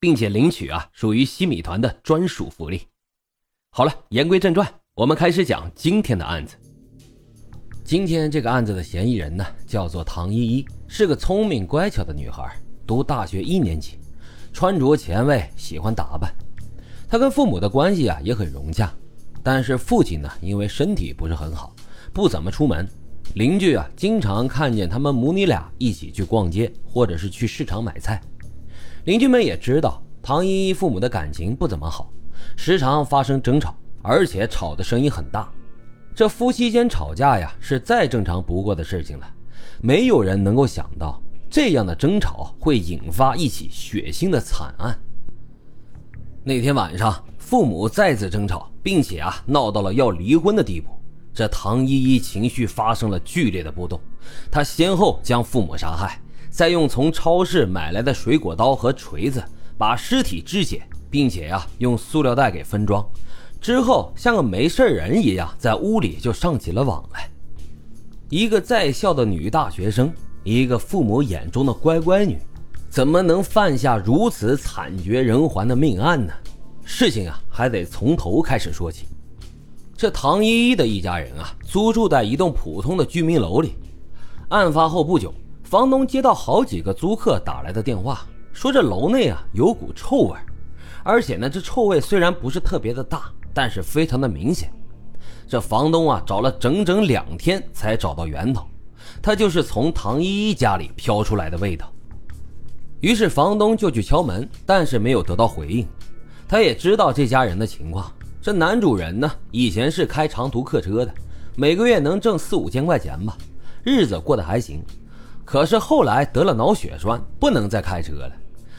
并且领取啊，属于西米团的专属福利。好了，言归正传，我们开始讲今天的案子。今天这个案子的嫌疑人呢，叫做唐依依，是个聪明乖巧的女孩，读大学一年级，穿着前卫，喜欢打扮。她跟父母的关系啊也很融洽，但是父亲呢，因为身体不是很好，不怎么出门。邻居啊，经常看见他们母女俩一起去逛街，或者是去市场买菜。邻居们也知道唐依依父母的感情不怎么好，时常发生争吵，而且吵的声音很大。这夫妻间吵架呀，是再正常不过的事情了。没有人能够想到这样的争吵会引发一起血腥的惨案。那天晚上，父母再次争吵，并且啊闹到了要离婚的地步。这唐依依情绪发生了剧烈的波动，她先后将父母杀害。再用从超市买来的水果刀和锤子把尸体肢解，并且呀用塑料袋给分装，之后像个没事人一样在屋里就上起了网来。一个在校的女大学生，一个父母眼中的乖乖女，怎么能犯下如此惨绝人寰的命案呢？事情啊还得从头开始说起。这唐依依的一家人啊，租住在一栋普通的居民楼里。案发后不久。房东接到好几个租客打来的电话，说这楼内啊有股臭味，而且呢这臭味虽然不是特别的大，但是非常的明显。这房东啊找了整整两天才找到源头，他就是从唐依依家里飘出来的味道。于是房东就去敲门，但是没有得到回应。他也知道这家人的情况，这男主人呢以前是开长途客车的，每个月能挣四五千块钱吧，日子过得还行。可是后来得了脑血栓，不能再开车了。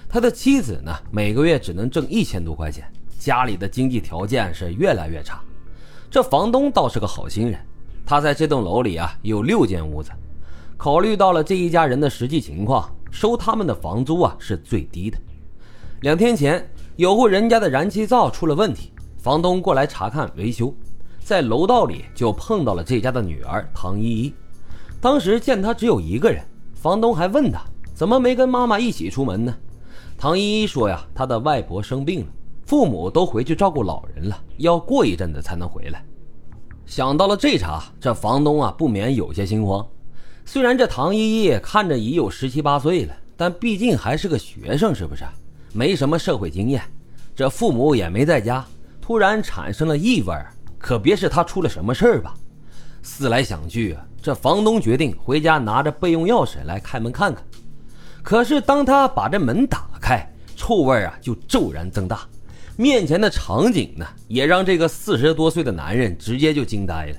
他的妻子呢，每个月只能挣一千多块钱，家里的经济条件是越来越差。这房东倒是个好心人，他在这栋楼里啊有六间屋子，考虑到了这一家人的实际情况，收他们的房租啊是最低的。两天前，有户人家的燃气灶出了问题，房东过来查看维修，在楼道里就碰到了这家的女儿唐依依。当时见她只有一个人。房东还问他怎么没跟妈妈一起出门呢？唐依依说呀，她的外婆生病了，父母都回去照顾老人了，要过一阵子才能回来。想到了这茬，这房东啊不免有些心慌。虽然这唐依依看着已有十七八岁了，但毕竟还是个学生，是不是？没什么社会经验，这父母也没在家，突然产生了异味，可别是他出了什么事儿吧？思来想去啊。这房东决定回家拿着备用钥匙来开门看看，可是当他把这门打开，臭味啊就骤然增大。面前的场景呢，也让这个四十多岁的男人直接就惊呆了。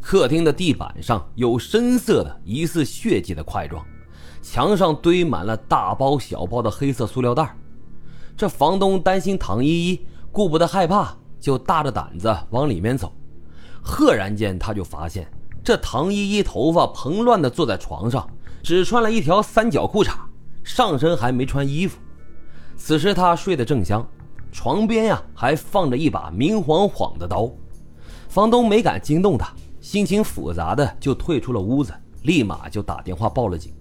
客厅的地板上有深色的疑似血迹的块状，墙上堆满了大包小包的黑色塑料袋。这房东担心唐依依，顾不得害怕，就大着胆子往里面走。赫然间，他就发现。这唐依依头发蓬乱地坐在床上，只穿了一条三角裤衩，上身还没穿衣服。此时她睡得正香，床边呀还放着一把明晃晃的刀。房东没敢惊动她，心情复杂的就退出了屋子，立马就打电话报了警。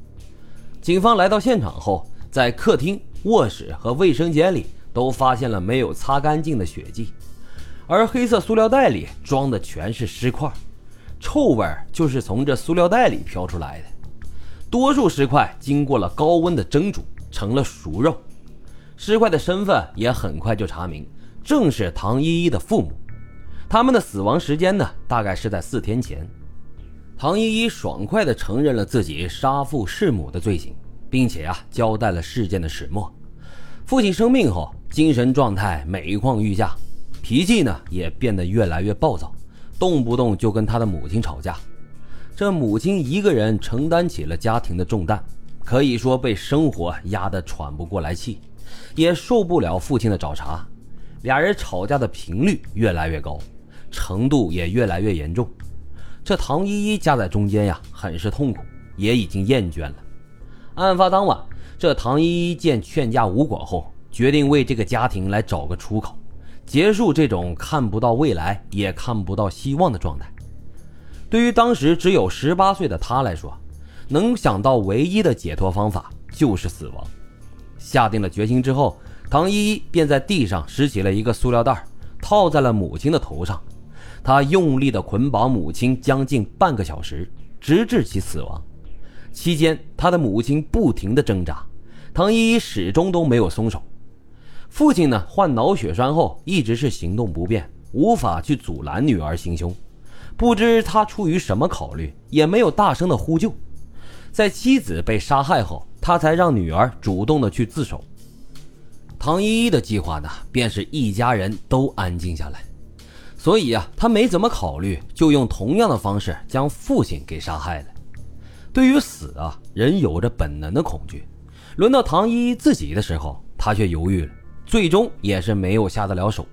警方来到现场后，在客厅、卧室和卫生间里都发现了没有擦干净的血迹，而黑色塑料袋里装的全是尸块。臭味就是从这塑料袋里飘出来的。多数尸块经过了高温的蒸煮，成了熟肉。尸块的身份也很快就查明，正是唐依依的父母。他们的死亡时间呢，大概是在四天前。唐依依爽快地承认了自己杀父弑母的罪行，并且啊，交代了事件的始末。父亲生病后，精神状态每况愈下，脾气呢也变得越来越暴躁。动不动就跟他的母亲吵架，这母亲一个人承担起了家庭的重担，可以说被生活压得喘不过来气，也受不了父亲的找茬。俩人吵架的频率越来越高，程度也越来越严重。这唐依依夹在中间呀，很是痛苦，也已经厌倦了。案发当晚，这唐依依见劝架无果后，决定为这个家庭来找个出口，结束这种看不到未来也看不到希望的状态。对于当时只有十八岁的他来说，能想到唯一的解脱方法就是死亡。下定了决心之后，唐依依便在地上拾起了一个塑料袋，套在了母亲的头上。他用力地捆绑母亲将近半个小时，直至其死亡。期间，他的母亲不停地挣扎，唐依依始终都没有松手。父亲呢，患脑血栓后一直是行动不便，无法去阻拦女儿行凶。不知他出于什么考虑，也没有大声的呼救。在妻子被杀害后，他才让女儿主动的去自首。唐依依的计划呢，便是一家人都安静下来。所以啊，他没怎么考虑，就用同样的方式将父亲给杀害了。对于死啊，人有着本能的恐惧。轮到唐依依自己的时候，他却犹豫了，最终也是没有下得了手。